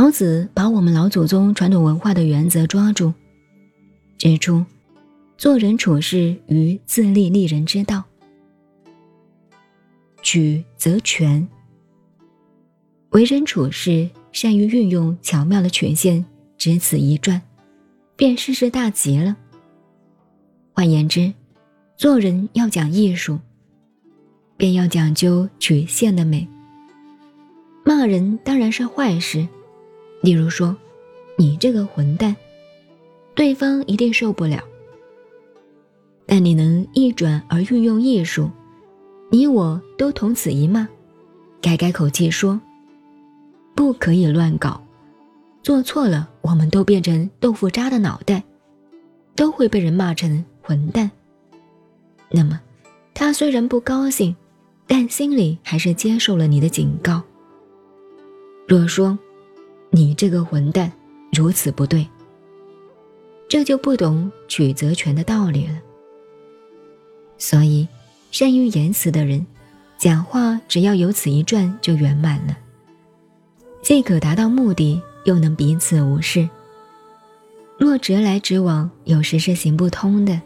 老子把我们老祖宗传统文化的原则抓住，指出做人处事于自立立人之道，举则全。为人处事善于运用巧妙的曲线，只此一转，便事事大吉了。换言之，做人要讲艺术，便要讲究曲线的美。骂人当然是坏事，例如说“你这个混蛋”，对方一定受不了。但你能一转而运用艺术，你我都同此一骂，改改口气说。不可以乱搞，做错了，我们都变成豆腐渣的脑袋，都会被人骂成混蛋。那么，他虽然不高兴，但心里还是接受了你的警告。若说你这个混蛋如此不对，这就不懂取则全的道理了。所以，善于言辞的人，讲话只要有此一转就圆满了。既可达到目的，又能彼此无视。若直来直往，有时是行不通的。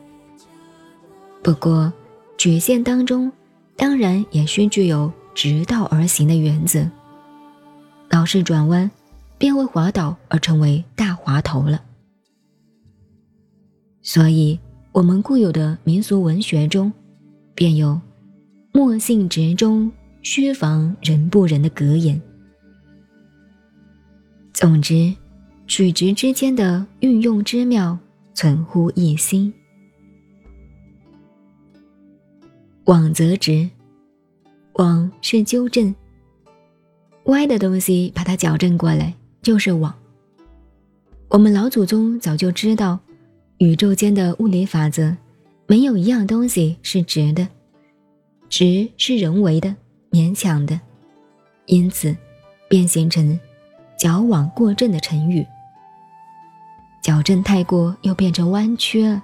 不过，曲线当中，当然也需具有直道而行的原则。老是转弯，便会滑倒而成为大滑头了。所以，我们固有的民俗文学中，便有“莫信直中，须防人不仁”的格言。总之，曲直之间的运用之妙，存乎一心。枉则直，枉是纠正，歪的东西把它矫正过来就是网。我们老祖宗早就知道，宇宙间的物理法则，没有一样东西是直的，直是人为的、勉强的，因此便形成。矫枉过正的成语，矫正太过又变成弯曲了。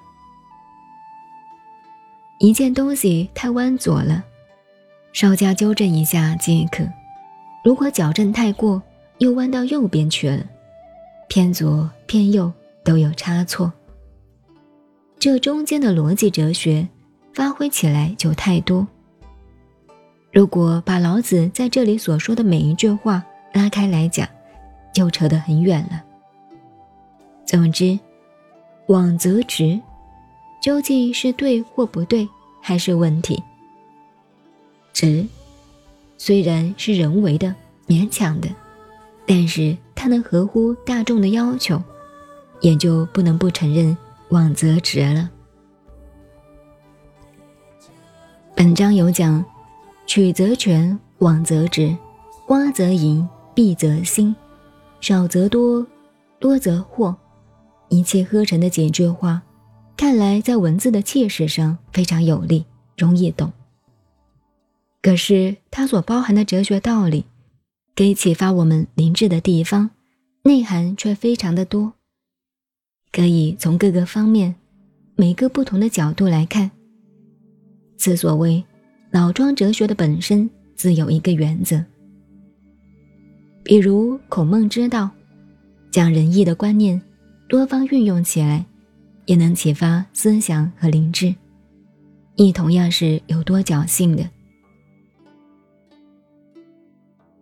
一件东西太弯左了，稍加纠正一下即可；如果矫正太过，又弯到右边去了，偏左偏右都有差错。这中间的逻辑哲学发挥起来就太多。如果把老子在这里所说的每一句话拉开来讲，就扯得很远了。总之，枉则直，究竟是对或不对，还是问题。直，虽然是人为的、勉强的，但是它能合乎大众的要求，也就不能不承认枉则直了。本章有讲：曲则全，枉则直，花则盈，敝则新。少则多，多则惑，一气呵成的几句话，看来在文字的气势上非常有力，容易懂。可是它所包含的哲学道理，可以启发我们灵智的地方，内涵却非常的多，可以从各个方面、每个不同的角度来看。此所谓老庄哲学的本身，自有一个原则。比如孔孟之道，将仁义的观念多方运用起来，也能启发思想和灵智，亦同样是有多角性的。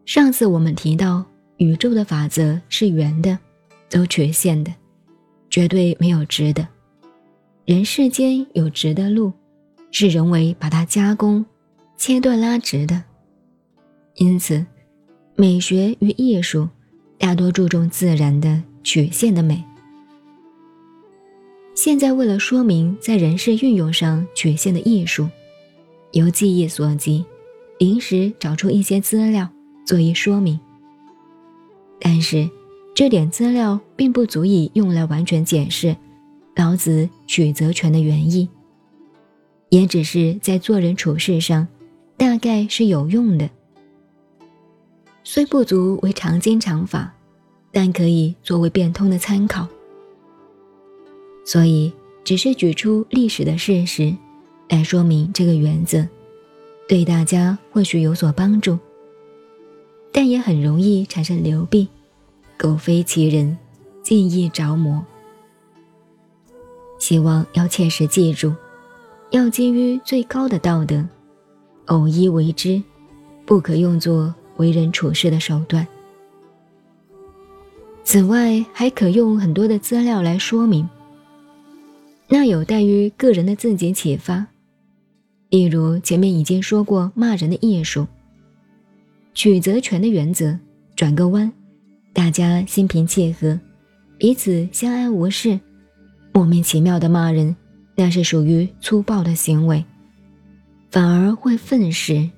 上次我们提到，宇宙的法则是圆的，走曲线的，绝对没有直的。人世间有直的路，是人为把它加工、切断、拉直的，因此。美学与艺术大多注重自然的曲线的美。现在为了说明在人事运用上曲线的艺术，由记忆所及，临时找出一些资料做一说明。但是这点资料并不足以用来完全解释老子曲则全的原意，也只是在做人处事上，大概是有用的。虽不足为常经常法，但可以作为变通的参考。所以，只是举出历史的事实，来说明这个原则，对大家或许有所帮助，但也很容易产生流弊。苟非其人，尽亦着魔。希望要切实记住，要基于最高的道德，偶一为之，不可用作为人处事的手段。此外，还可用很多的资料来说明，那有待于个人的自己启发。例如前面已经说过骂人的艺术，取则全的原则，转个弯，大家心平气和，彼此相安无事，莫名其妙的骂人，那是属于粗暴的行为，反而会愤世